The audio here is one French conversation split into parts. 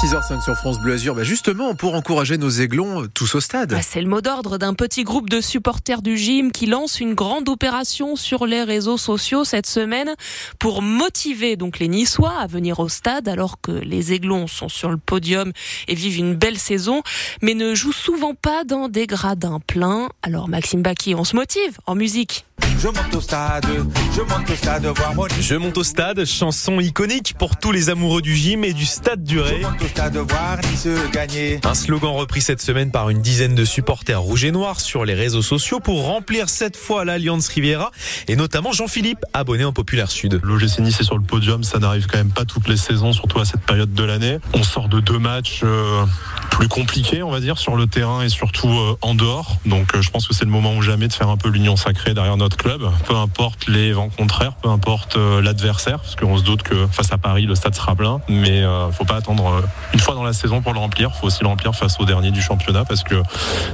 6h05 sur France Bleu Azur. Bah justement, pour encourager nos aiglons tous au stade. Bah c'est le mot d'ordre d'un petit groupe de supporters du gym qui lance une grande opération sur les réseaux sociaux cette semaine pour motiver donc les Niçois à venir au stade alors que les aiglons sont sur le podium et vivent une belle saison, mais ne jouent souvent pas dans des gradins pleins. Alors Maxime Baki, on se motive en musique. Je monte au stade, je monte au stade voir mon Je monte au stade, chanson iconique pour tous les amoureux du gym et du stade du Ré. Je monte au stade voir Nice gagner. Un slogan repris cette semaine par une dizaine de supporters rouges et noirs sur les réseaux sociaux pour remplir cette fois l'Alliance Riviera et notamment Jean-Philippe, abonné en Populaire Sud. L'OGC Nice est sur le podium, ça n'arrive quand même pas toutes les saisons, surtout à cette période de l'année. On sort de deux matchs euh, plus compliqués, on va dire, sur le terrain et surtout euh, en dehors. Donc euh, je pense que c'est le moment ou jamais de faire un peu l'union sacrée derrière notre club peu importe les vents contraires, peu importe euh, l'adversaire, parce qu'on se doute que face à Paris, le stade sera plein, mais faut pas attendre une fois dans la saison pour le remplir, faut aussi le remplir face au dernier du championnat, parce que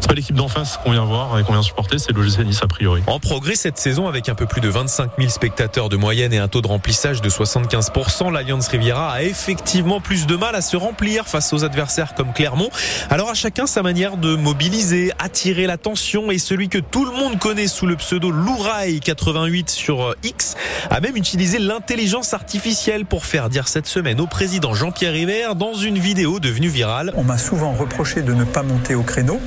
c'est pas l'équipe d'en face qu'on vient voir et qu'on vient supporter, c'est le GC Nice a priori. En progrès cette saison avec un peu plus de 25 000 spectateurs de moyenne et un taux de remplissage de 75%, l'Alliance Riviera a effectivement plus de mal à se remplir face aux adversaires comme Clermont. Alors à chacun sa manière de mobiliser, attirer l'attention et celui que tout le monde connaît sous le pseudo Louraï 88 sur euh, X a même utilisé l'intelligence artificielle pour faire dire cette semaine au président Jean-Pierre River dans une vidéo devenue virale. On m'a souvent reproché de ne pas monter au créneau.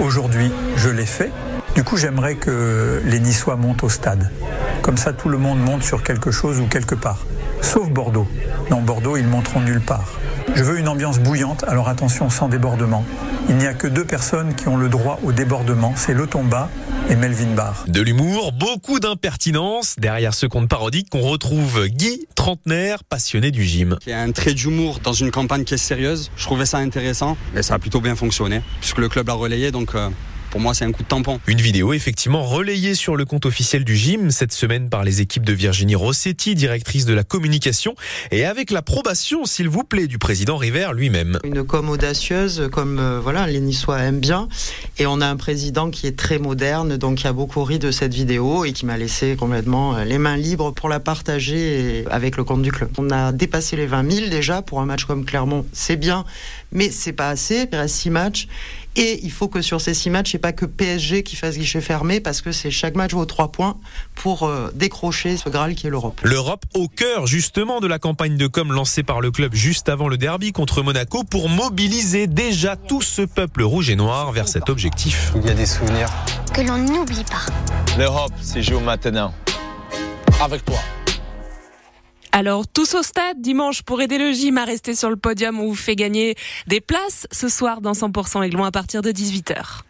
Aujourd'hui, je l'ai fait. Du coup, j'aimerais que les Niçois montent au stade. Comme ça, tout le monde monte sur quelque chose ou quelque part. Sauf Bordeaux. Dans Bordeaux, ils monteront nulle part. Je veux une ambiance bouillante, alors attention sans débordement. Il n'y a que deux personnes qui ont le droit au débordement, c'est Le Tomba et Melvin Barr. De l'humour, beaucoup d'impertinence. Derrière ce compte parodique, on retrouve Guy, trentenaire, passionné du gym. Il y a un trait d'humour dans une campagne qui est sérieuse. Je trouvais ça intéressant et ça a plutôt bien fonctionné puisque le club l'a relayé donc. Euh pour moi, c'est un coup de tampon. Une vidéo effectivement relayée sur le compte officiel du gym cette semaine par les équipes de Virginie Rossetti, directrice de la communication, et avec l'approbation, s'il vous plaît, du président River lui-même. Une com audacieuse, comme euh, voilà, les Niçois aiment bien, et on a un président qui est très moderne, donc qui a beaucoup ri de cette vidéo et qui m'a laissé complètement euh, les mains libres pour la partager avec le compte du club. On a dépassé les 20 000 déjà pour un match comme Clermont, c'est bien, mais c'est pas assez. Il reste six matchs. Et il faut que sur ces six matchs, il n'y ait pas que PSG qui fasse guichet fermé parce que c'est chaque match vaut trois points pour euh, décrocher ce Graal qui est l'Europe. L'Europe au cœur justement de la campagne de com lancée par le club juste avant le derby contre Monaco pour mobiliser déjà tout ce peuple rouge et noir vers cet objectif. Il y a des souvenirs que l'on n'oublie pas. L'Europe, c'est joué maintenant. Avec toi. Alors, tous au stade dimanche pour aider le gym à rester sur le podium. On vous fait gagner des places ce soir dans 100% Aiglon à partir de 18h.